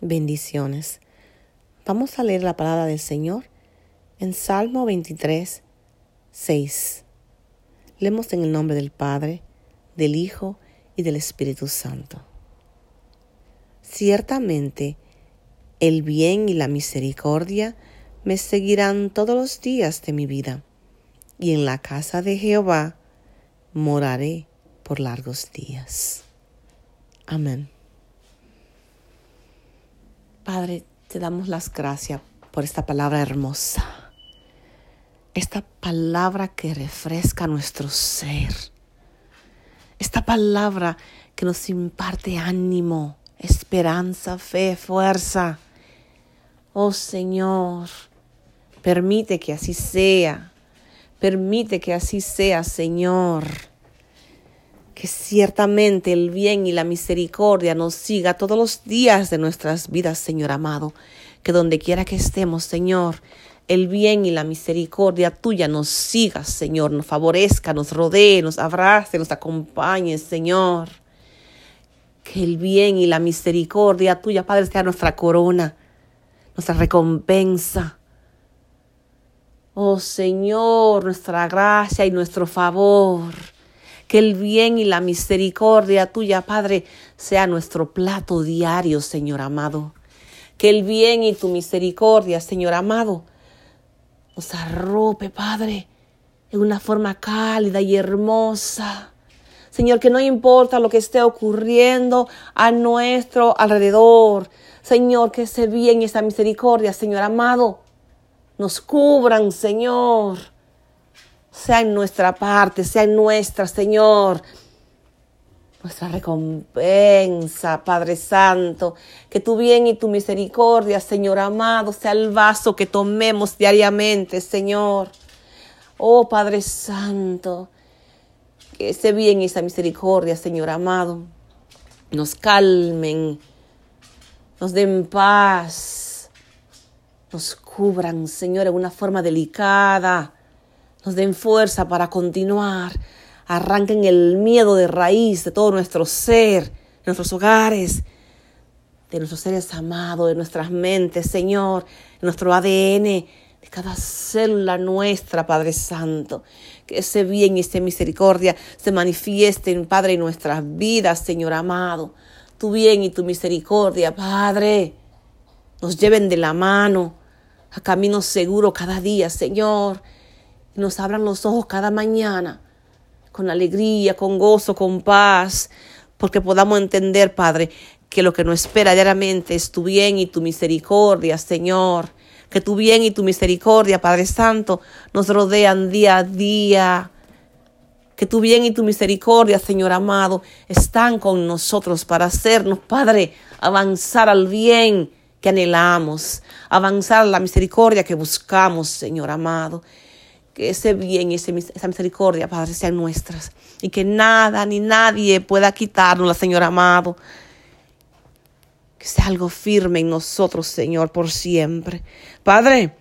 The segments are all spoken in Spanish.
Bendiciones. Vamos a leer la palabra del Señor en Salmo 23, 6. Leemos en el nombre del Padre, del Hijo y del Espíritu Santo. Ciertamente, el bien y la misericordia me seguirán todos los días de mi vida, y en la casa de Jehová moraré por largos días. Amén. Padre, te damos las gracias por esta palabra hermosa. Esta palabra que refresca nuestro ser. Esta palabra que nos imparte ánimo, esperanza, fe, fuerza. Oh Señor, permite que así sea. Permite que así sea, Señor que ciertamente el bien y la misericordia nos siga todos los días de nuestras vidas, Señor amado. Que donde quiera que estemos, Señor, el bien y la misericordia tuya nos siga, Señor, nos favorezca, nos rodee, nos abrace, nos acompañe, Señor. Que el bien y la misericordia tuya, Padre, sea nuestra corona, nuestra recompensa. Oh Señor, nuestra gracia y nuestro favor que el bien y la misericordia tuya, Padre, sea nuestro plato diario, Señor amado. Que el bien y tu misericordia, Señor amado, nos arrope, Padre, en una forma cálida y hermosa. Señor, que no importa lo que esté ocurriendo a nuestro alrededor. Señor, que ese bien y esa misericordia, Señor amado, nos cubran, Señor sea en nuestra parte, sea en nuestra, Señor. Nuestra recompensa, Padre Santo, que tu bien y tu misericordia, Señor amado, sea el vaso que tomemos diariamente, Señor. Oh Padre Santo, que ese bien y esa misericordia, Señor amado, nos calmen, nos den paz, nos cubran, Señor, en una forma delicada nos den fuerza para continuar. Arranquen el miedo de raíz de todo nuestro ser, de nuestros hogares, de nuestros seres amados, de nuestras mentes, Señor, de nuestro ADN, de cada célula nuestra, Padre Santo. Que ese bien y esa misericordia se manifiesten, Padre, en nuestras vidas, Señor amado. Tu bien y tu misericordia, Padre, nos lleven de la mano a camino seguro cada día, Señor nos abran los ojos cada mañana con alegría, con gozo, con paz, porque podamos entender, Padre, que lo que nos espera diariamente es tu bien y tu misericordia, Señor. Que tu bien y tu misericordia, Padre Santo, nos rodean día a día. Que tu bien y tu misericordia, Señor amado, están con nosotros para hacernos, Padre, avanzar al bien que anhelamos, avanzar a la misericordia que buscamos, Señor amado que ese bien y esa misericordia, Padre, sean nuestras. Y que nada ni nadie pueda quitarnos, Señor amado. Que sea algo firme en nosotros, Señor, por siempre. Padre,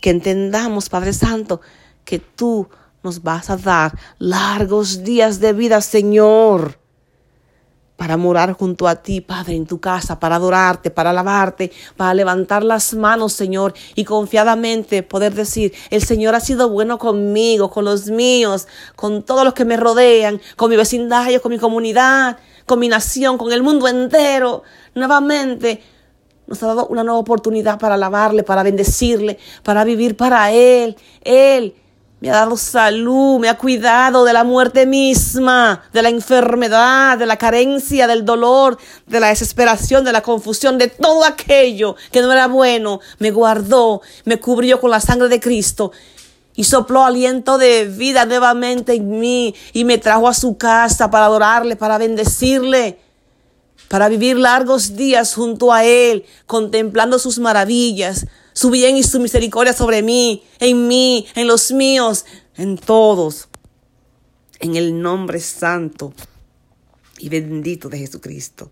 que entendamos, Padre Santo, que tú nos vas a dar largos días de vida, Señor para morar junto a ti, Padre, en tu casa, para adorarte, para alabarte, para levantar las manos, Señor, y confiadamente poder decir, el Señor ha sido bueno conmigo, con los míos, con todos los que me rodean, con mi vecindario, con mi comunidad, con mi nación, con el mundo entero. Nuevamente nos ha dado una nueva oportunidad para alabarle, para bendecirle, para vivir para Él. Él me ha dado salud, me ha cuidado de la muerte misma, de la enfermedad, de la carencia, del dolor, de la desesperación, de la confusión, de todo aquello que no era bueno. Me guardó, me cubrió con la sangre de Cristo y sopló aliento de vida nuevamente en mí y me trajo a su casa para adorarle, para bendecirle, para vivir largos días junto a Él, contemplando sus maravillas, su bien y su misericordia sobre mí, en mí, en los míos, en todos. En el nombre santo y bendito de Jesucristo.